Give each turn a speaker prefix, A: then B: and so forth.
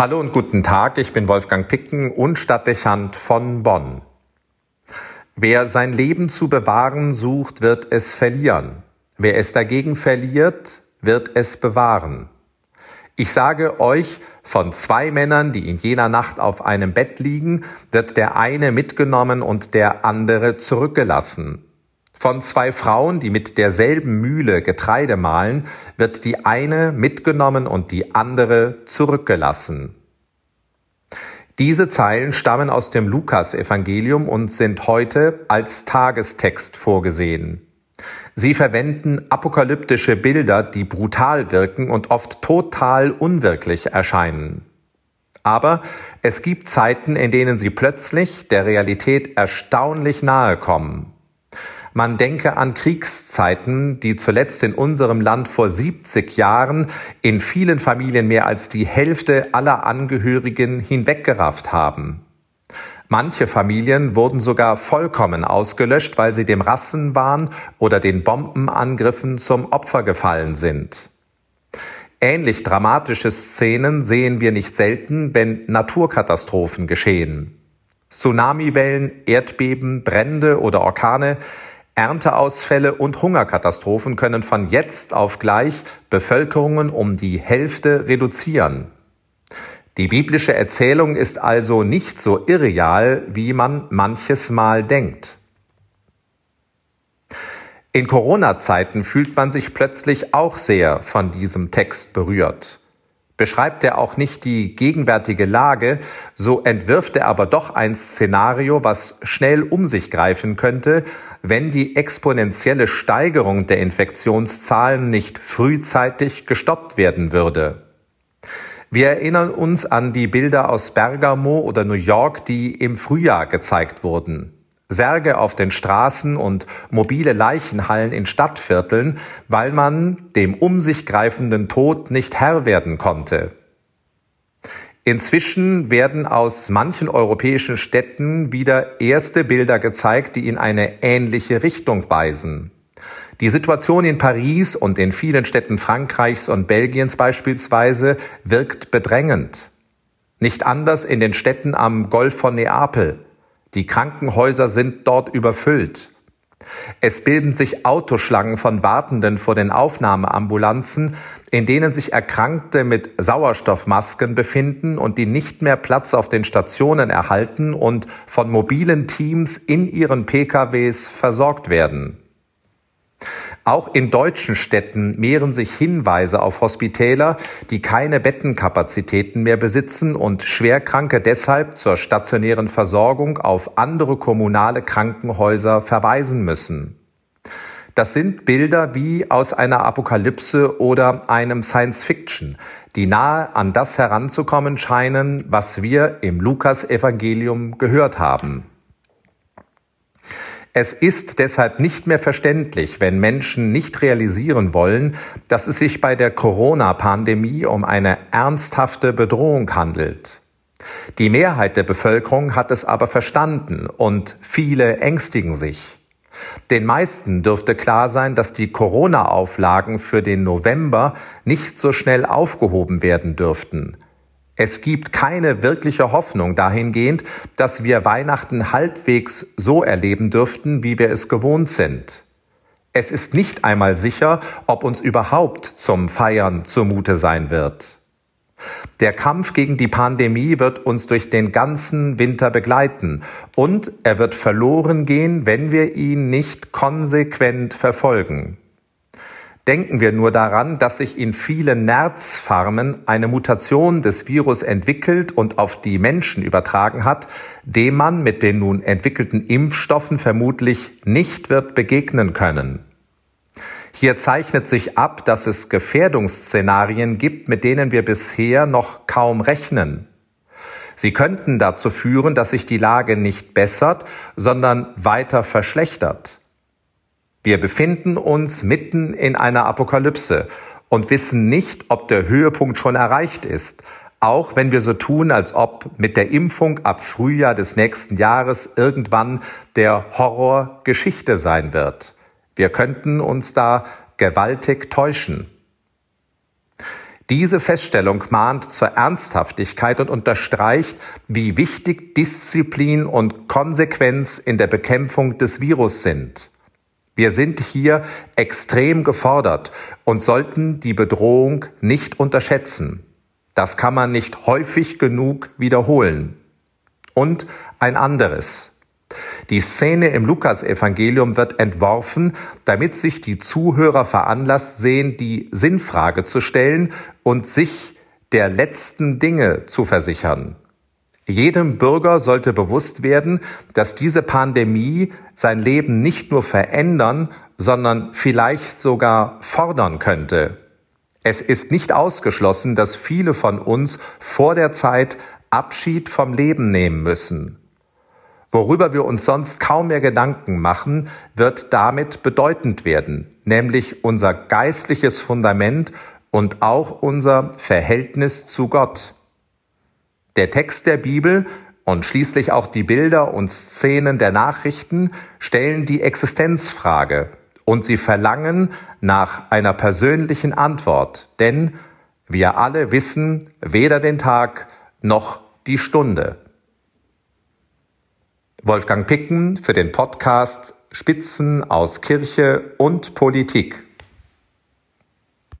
A: Hallo und guten Tag, ich bin Wolfgang Picken und Stadtdechant von Bonn. Wer sein Leben zu bewahren sucht, wird es verlieren. Wer es dagegen verliert, wird es bewahren. Ich sage euch, von zwei Männern, die in jener Nacht auf einem Bett liegen, wird der eine mitgenommen und der andere zurückgelassen. Von zwei Frauen, die mit derselben Mühle Getreide mahlen, wird die eine mitgenommen und die andere zurückgelassen. Diese Zeilen stammen aus dem Lukas-Evangelium und sind heute als Tagestext vorgesehen. Sie verwenden apokalyptische Bilder, die brutal wirken und oft total unwirklich erscheinen. Aber es gibt Zeiten, in denen sie plötzlich der Realität erstaunlich nahe kommen. Man denke an Kriegszeiten, die zuletzt in unserem Land vor 70 Jahren in vielen Familien mehr als die Hälfte aller Angehörigen hinweggerafft haben. Manche Familien wurden sogar vollkommen ausgelöscht, weil sie dem Rassenwahn oder den Bombenangriffen zum Opfer gefallen sind. Ähnlich dramatische Szenen sehen wir nicht selten, wenn Naturkatastrophen geschehen. Tsunamiwellen, Erdbeben, Brände oder Orkane Ernteausfälle und Hungerkatastrophen können von jetzt auf gleich Bevölkerungen um die Hälfte reduzieren. Die biblische Erzählung ist also nicht so irreal, wie man manches Mal denkt. In Corona-Zeiten fühlt man sich plötzlich auch sehr von diesem Text berührt beschreibt er auch nicht die gegenwärtige Lage, so entwirft er aber doch ein Szenario, was schnell um sich greifen könnte, wenn die exponentielle Steigerung der Infektionszahlen nicht frühzeitig gestoppt werden würde. Wir erinnern uns an die Bilder aus Bergamo oder New York, die im Frühjahr gezeigt wurden. Särge auf den Straßen und mobile Leichenhallen in Stadtvierteln, weil man dem um sich greifenden Tod nicht Herr werden konnte. Inzwischen werden aus manchen europäischen Städten wieder erste Bilder gezeigt, die in eine ähnliche Richtung weisen. Die Situation in Paris und in vielen Städten Frankreichs und Belgiens beispielsweise wirkt bedrängend. Nicht anders in den Städten am Golf von Neapel. Die Krankenhäuser sind dort überfüllt. Es bilden sich Autoschlangen von Wartenden vor den Aufnahmeambulanzen, in denen sich Erkrankte mit Sauerstoffmasken befinden und die nicht mehr Platz auf den Stationen erhalten und von mobilen Teams in ihren PKWs versorgt werden. Auch in deutschen Städten mehren sich Hinweise auf Hospitäler, die keine Bettenkapazitäten mehr besitzen und Schwerkranke deshalb zur stationären Versorgung auf andere kommunale Krankenhäuser verweisen müssen. Das sind Bilder wie aus einer Apokalypse oder einem Science Fiction, die nahe an das heranzukommen scheinen, was wir im Lukas-Evangelium gehört haben. Es ist deshalb nicht mehr verständlich, wenn Menschen nicht realisieren wollen, dass es sich bei der Corona-Pandemie um eine ernsthafte Bedrohung handelt. Die Mehrheit der Bevölkerung hat es aber verstanden und viele ängstigen sich. Den meisten dürfte klar sein, dass die Corona-Auflagen für den November nicht so schnell aufgehoben werden dürften. Es gibt keine wirkliche Hoffnung dahingehend, dass wir Weihnachten halbwegs so erleben dürften, wie wir es gewohnt sind. Es ist nicht einmal sicher, ob uns überhaupt zum Feiern zumute sein wird. Der Kampf gegen die Pandemie wird uns durch den ganzen Winter begleiten und er wird verloren gehen, wenn wir ihn nicht konsequent verfolgen. Denken wir nur daran, dass sich in vielen Nerzfarmen eine Mutation des Virus entwickelt und auf die Menschen übertragen hat, dem man mit den nun entwickelten Impfstoffen vermutlich nicht wird begegnen können. Hier zeichnet sich ab, dass es Gefährdungsszenarien gibt, mit denen wir bisher noch kaum rechnen. Sie könnten dazu führen, dass sich die Lage nicht bessert, sondern weiter verschlechtert. Wir befinden uns mitten in einer Apokalypse und wissen nicht, ob der Höhepunkt schon erreicht ist, auch wenn wir so tun, als ob mit der Impfung ab Frühjahr des nächsten Jahres irgendwann der Horror Geschichte sein wird. Wir könnten uns da gewaltig täuschen. Diese Feststellung mahnt zur Ernsthaftigkeit und unterstreicht, wie wichtig Disziplin und Konsequenz in der Bekämpfung des Virus sind. Wir sind hier extrem gefordert und sollten die Bedrohung nicht unterschätzen. Das kann man nicht häufig genug wiederholen. Und ein anderes. Die Szene im Lukasevangelium wird entworfen, damit sich die Zuhörer veranlasst sehen, die Sinnfrage zu stellen und sich der letzten Dinge zu versichern. Jedem Bürger sollte bewusst werden, dass diese Pandemie sein Leben nicht nur verändern, sondern vielleicht sogar fordern könnte. Es ist nicht ausgeschlossen, dass viele von uns vor der Zeit Abschied vom Leben nehmen müssen. Worüber wir uns sonst kaum mehr Gedanken machen, wird damit bedeutend werden, nämlich unser geistliches Fundament und auch unser Verhältnis zu Gott. Der Text der Bibel und schließlich auch die Bilder und Szenen der Nachrichten stellen die Existenzfrage und sie verlangen nach einer persönlichen Antwort, denn wir alle wissen weder den Tag noch die Stunde. Wolfgang Picken für den Podcast Spitzen aus Kirche und Politik.